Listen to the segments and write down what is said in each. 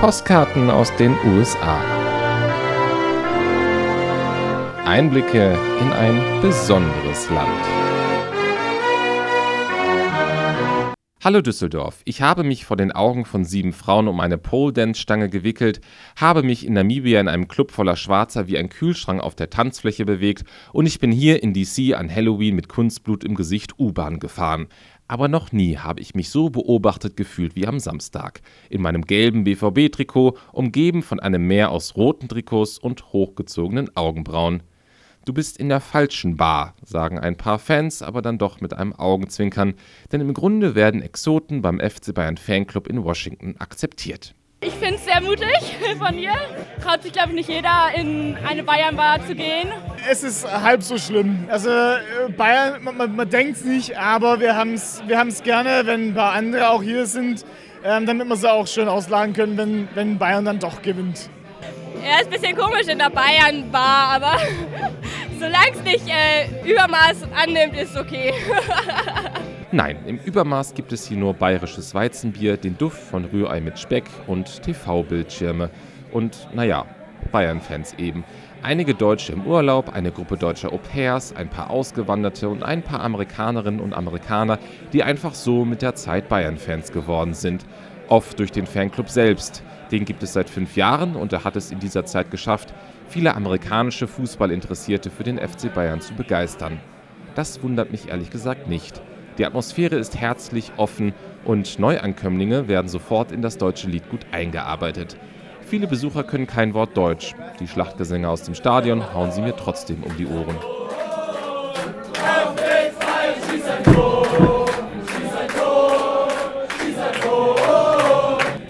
Postkarten aus den USA. Einblicke in ein besonderes Land. Hallo Düsseldorf, ich habe mich vor den Augen von sieben Frauen um eine Pole-Dance-Stange gewickelt, habe mich in Namibia in einem Club voller Schwarzer wie ein Kühlschrank auf der Tanzfläche bewegt und ich bin hier in DC an Halloween mit Kunstblut im Gesicht U-Bahn gefahren. Aber noch nie habe ich mich so beobachtet gefühlt wie am Samstag. In meinem gelben BVB-Trikot, umgeben von einem Meer aus roten Trikots und hochgezogenen Augenbrauen. Du bist in der falschen Bar, sagen ein paar Fans, aber dann doch mit einem Augenzwinkern, denn im Grunde werden Exoten beim FC Bayern Fanclub in Washington akzeptiert. Ich finde es sehr mutig von ihr. Traut sich, glaube ich, nicht jeder, in eine Bayern-Bar zu gehen. Es ist halb so schlimm. Also äh, Bayern, man, man, man denkt es nicht, aber wir haben es wir gerne, wenn ein paar andere auch hier sind, ähm, damit wir sie auch schön ausladen können, wenn, wenn Bayern dann doch gewinnt. Ja, ist ein bisschen komisch in der Bayern-Bar, aber solange es nicht äh, Übermaß annimmt, ist okay. Nein, im Übermaß gibt es hier nur bayerisches Weizenbier, den Duft von Rührei mit Speck und TV-Bildschirme. Und naja, Bayern-Fans eben. Einige Deutsche im Urlaub, eine Gruppe deutscher Au-pairs, ein paar Ausgewanderte und ein paar Amerikanerinnen und Amerikaner, die einfach so mit der Zeit Bayern-Fans geworden sind. Oft durch den Fanclub selbst. Den gibt es seit fünf Jahren und er hat es in dieser Zeit geschafft, viele amerikanische Fußballinteressierte für den FC Bayern zu begeistern. Das wundert mich ehrlich gesagt nicht. Die Atmosphäre ist herzlich, offen und Neuankömmlinge werden sofort in das deutsche Lied gut eingearbeitet. Viele Besucher können kein Wort Deutsch. Die Schlachtgesänge aus dem Stadion hauen sie mir trotzdem um die Ohren.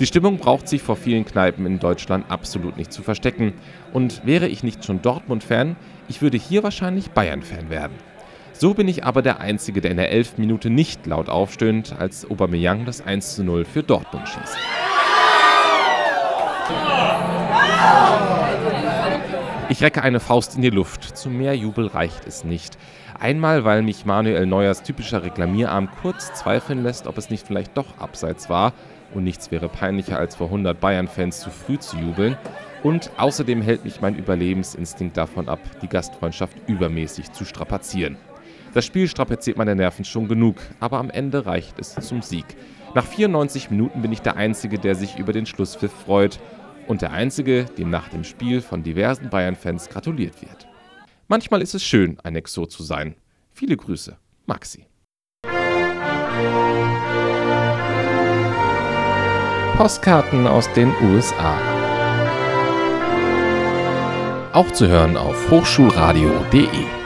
Die Stimmung braucht sich vor vielen Kneipen in Deutschland absolut nicht zu verstecken. Und wäre ich nicht schon Dortmund-Fan, ich würde hier wahrscheinlich Bayern-Fan werden. So bin ich aber der Einzige, der in der 11. Minute nicht laut aufstöhnt, als Aubameyang das 1 zu 0 für Dortmund schießt. Ich recke eine Faust in die Luft. Zu mehr Jubel reicht es nicht. Einmal, weil mich Manuel Neuers typischer Reklamierarm kurz zweifeln lässt, ob es nicht vielleicht doch abseits war und nichts wäre peinlicher als vor 100 Bayern-Fans zu früh zu jubeln. Und außerdem hält mich mein Überlebensinstinkt davon ab, die Gastfreundschaft übermäßig zu strapazieren. Das Spiel strapaziert meine Nerven schon genug, aber am Ende reicht es zum Sieg. Nach 94 Minuten bin ich der Einzige, der sich über den Schlusspfiff freut und der Einzige, dem nach dem Spiel von diversen Bayern-Fans gratuliert wird. Manchmal ist es schön, ein Exot zu sein. Viele Grüße, Maxi. Postkarten aus den USA. Auch zu hören auf hochschulradio.de.